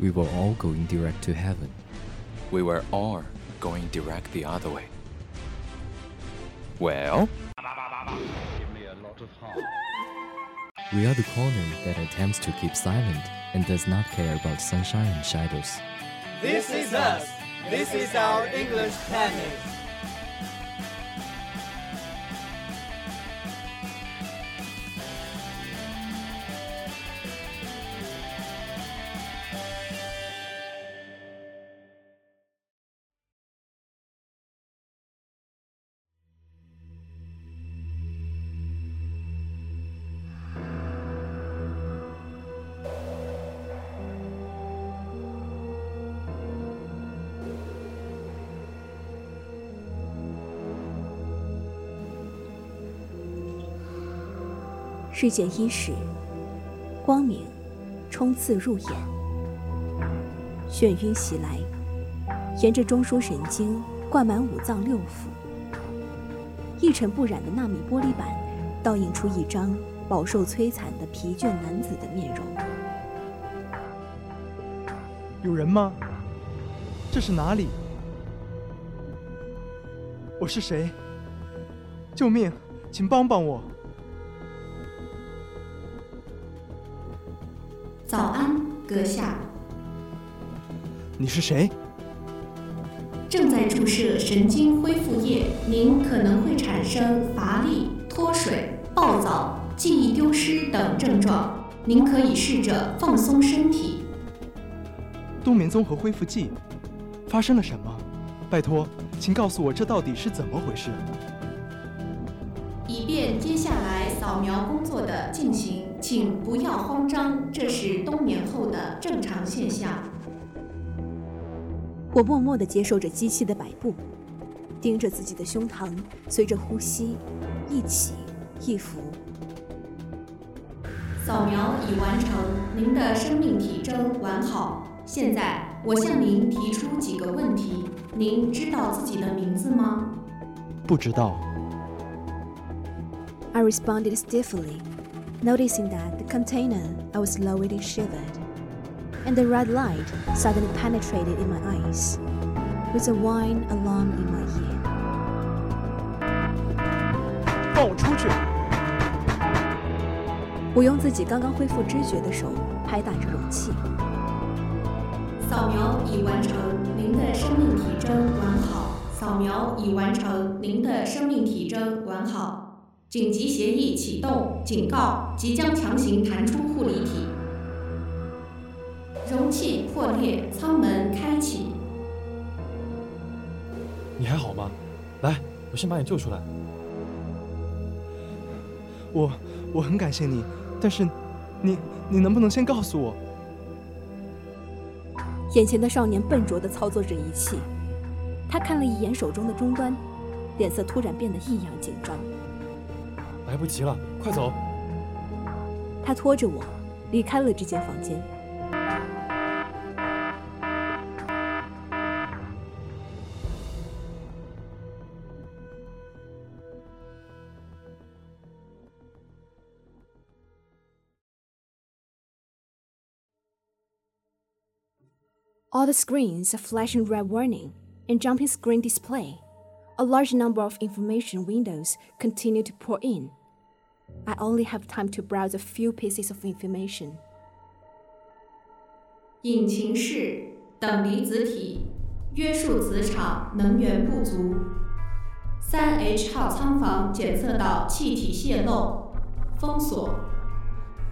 We were all going direct to heaven. We were all going direct the other way. Well, We are the corner that attempts to keep silent and does not care about sunshine and shadows. This is us. This is our English planet. 日见伊始，光明冲刺入眼，眩晕袭来，沿着中枢神经灌满五脏六腑，一尘不染的纳米玻璃板倒映出一张饱受摧残的疲倦男子的面容。有人吗？这是哪里？我是谁？救命！请帮帮我！早安，阁下。你是谁？正在注射神经恢复液，您可能会产生乏力、脱水、暴躁、记忆丢失等症状。您可以试着放松身体。冬眠综合恢复剂，发生了什么？拜托，请告诉我这到底是怎么回事？以便接下来扫描工作的进行，请不要慌张，这是冬眠后的正常现象。我默默地接受着机器的摆布，盯着自己的胸膛，随着呼吸一起一伏。扫描已完成，您的生命体征完好。现在我向您提出几个问题，您知道自己的名字吗？不知道。I responded stiffly, noticing that the container I was lowered shivered, and the red light suddenly penetrated in my eyes, with a whine alarm in my ear. 放我出去！我用自己刚刚恢复知觉的手拍打着容器。扫描已完成，您的生命体征完好。扫描已完成，您的生命体征完好。 紧急协议启动，警告：即将强行弹出护理体。容器破裂，舱门开启。你还好吗？来，我先把你救出来。我我很感谢你，但是你你能不能先告诉我？眼前的少年笨拙地操作着仪器，他看了一眼手中的终端，脸色突然变得异样紧张。来不及了，快走！他拖着我离开了这间房间。All the screens are flashing red warning and jumping screen display. A large number of information windows continue to pour in. I only have time to browse a few pieces of information. 引擎室等离子体约束磁场能源不足。三 H 号仓房检测到气体泄漏，封锁。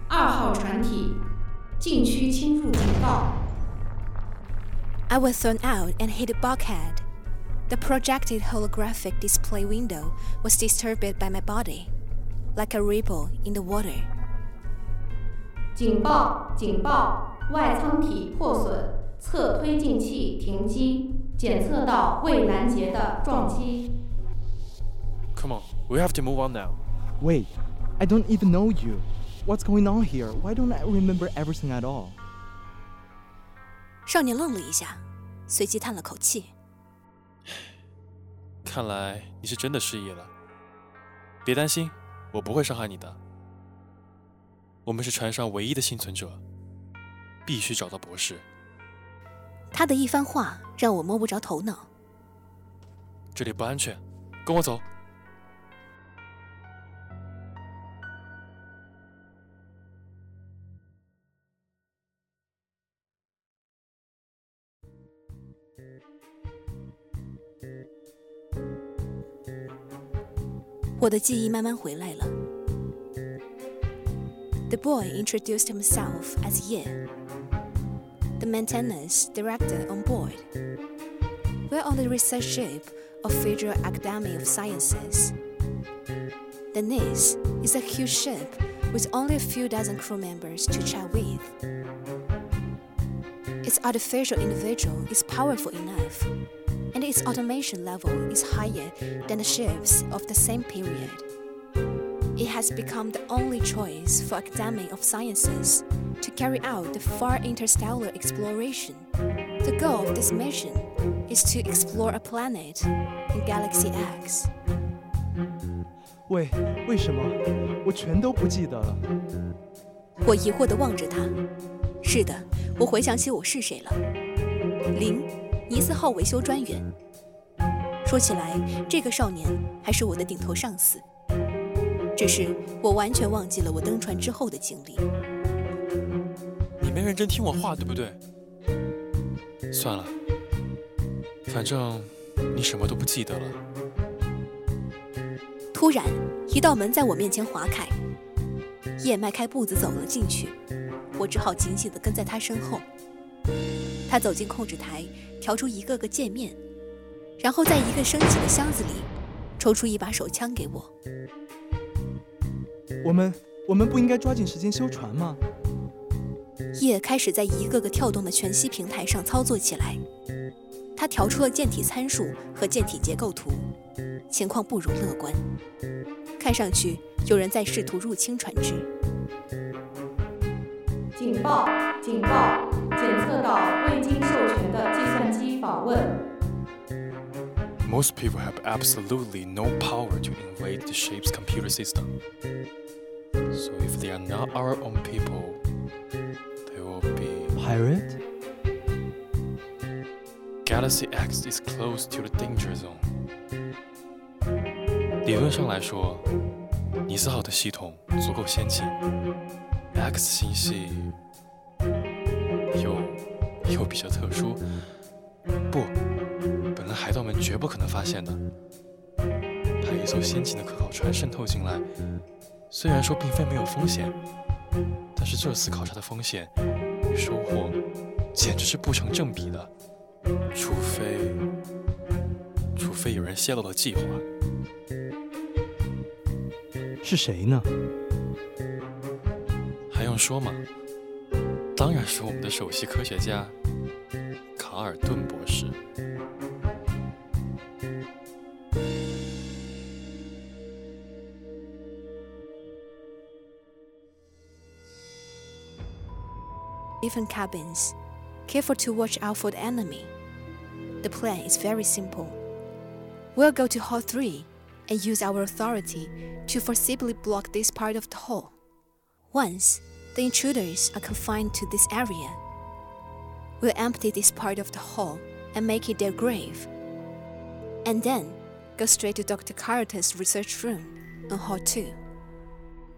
二号船体禁区侵入警告。I was thrown out and hit a bulkhead. The projected holographic display window was disturbed by my body, Like a ripple in the water. 警报！警报！外舱体破损，侧推进器停机，检测到未拦截的撞击。Come on, we have to move on now. Wait, I don't even know you. What's going on here? Why don't I remember everything at all? 少年愣了一下，随即叹了口气。看来你是真的失忆了。别担心，我不会伤害你的。我们是船上唯一的幸存者，必须找到博士。他的一番话让我摸不着头脑。这里不安全，跟我走。我的记忆慢慢回来了。The boy introduced himself as Ye, the maintenance director on board. We're on the research ship of Federal Academy of Sciences. The NIS is a huge ship with only a few dozen crew members to chat with. Its artificial individual is powerful enough and its automation level is higher than the ships of the same period. It has become the only choice for Academy of Sciences to carry out the far interstellar exploration. The goal of this mission is to explore a planet in Galaxy X. 喂，为什么？我全都不记得了。我疑惑地望着他。是的， 我回想起我是谁了。零。尼斯号维修专员。说起来，这个少年还是我的顶头上司。只是我完全忘记了我登船之后的经历。你没认真听我话，对不对？算了，反正你什么都不记得了。突然，一道门在我面前划开，叶迈开步子走了进去，我只好紧紧地跟在他身后。他走进控制台。调出一个个界面，然后在一个升起的箱子里抽出一把手枪给我。我们我们不应该抓紧时间修船吗？叶开始在一个个跳动的全息平台上操作起来。他调出了舰体参数和舰体结构图，情况不容乐观。看上去有人在试图入侵船只。警报！警报！检测到未经授权的计算机访问。Most people have absolutely no power to invade the ship's computer system. So if they are not our own people, they will be pirate. Galaxy X is close to the danger zone. 理论上来说，尼斯号的系统足够先进。 X 星系有有比较特殊，不，本来海盗们绝不可能发现的。派一艘先进的科考船渗透进来，虽然说并非没有风险，但是这次考察的风险与收获简直是不成正比的。除非，除非有人泄露了计划。是谁呢？还用说吗？当然是我们的首席科学家卡尔顿博士。Different cabins, careful to watch out for the enemy. The plan is very simple. We'll go to Hall 3 and use our authority to forcibly block this part of the hall. Once the intruders are confined to this area, will empty this part of the hall and make it their grave. And then go straight to Dr. Carleton's research room on Hall 2.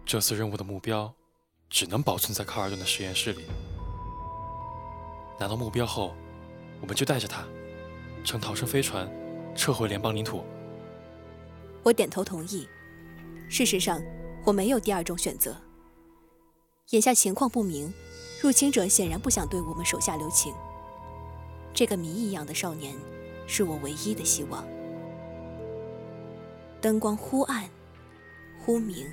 这次任务的目标只能保存在卡尔顿的实验室里。拿到目标后，我们就带着它乘逃生飞船撤回联邦领土。我点头同意。事实上，我没有第二种选择。 眼下情况不明，入侵者显然不想对我们手下留情。这个谜一样的少年，是我唯一的希望。灯光忽暗忽明，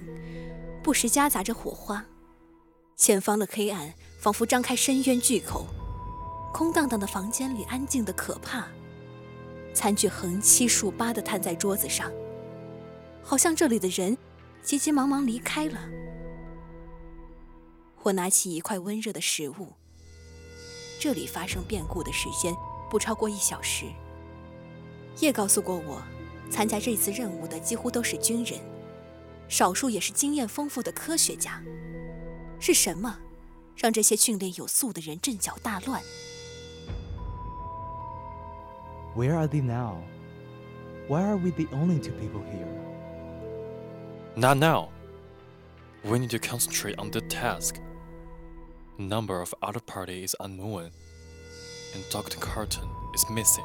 不时夹杂着火花。前方的黑暗仿佛张开深渊巨口，空荡荡的房间里安静的可怕。餐具横七竖八地摊在桌子上，好像这里的人急急忙忙离开了。我拿起一块温热的食物。这里发生变故的时间不超过一小时。叶告诉过我，参加这次任务的几乎都是军人，少数也是经验丰富的科学家。是什么让这些训练有素的人阵脚大乱？Where are they now? Why are we the only two people here? Not now. We need to concentrate on the task number of other party is unknown, and Dr. Carton is missing.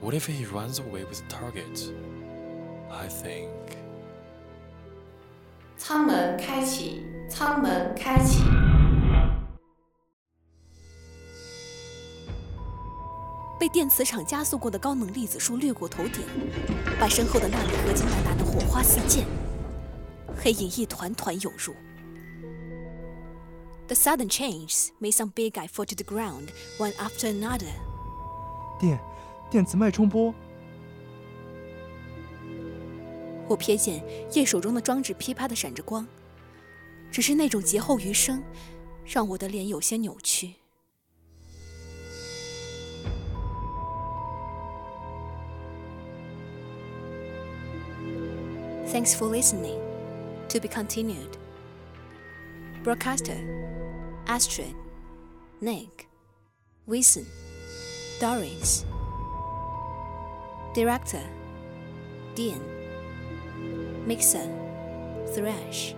What if he runs away with the target? I think. 舱门开启，舱门开启。被电磁场加速过的高能粒子束掠过头顶，把身后的纳米合金弹打得火花四溅，黑影一团团涌入。 The sudden changes made some big guy fall to the ground, one after another. 电，电磁脉冲波。我瞥见叶手中的装置噼啪的闪着光，只是那种劫后余生，让我的脸有些扭曲。Thanks for listening. To be continued. Broadcaster Astrid, Nick, Wilson, Doris. Director Dean, Mixer, Thrash.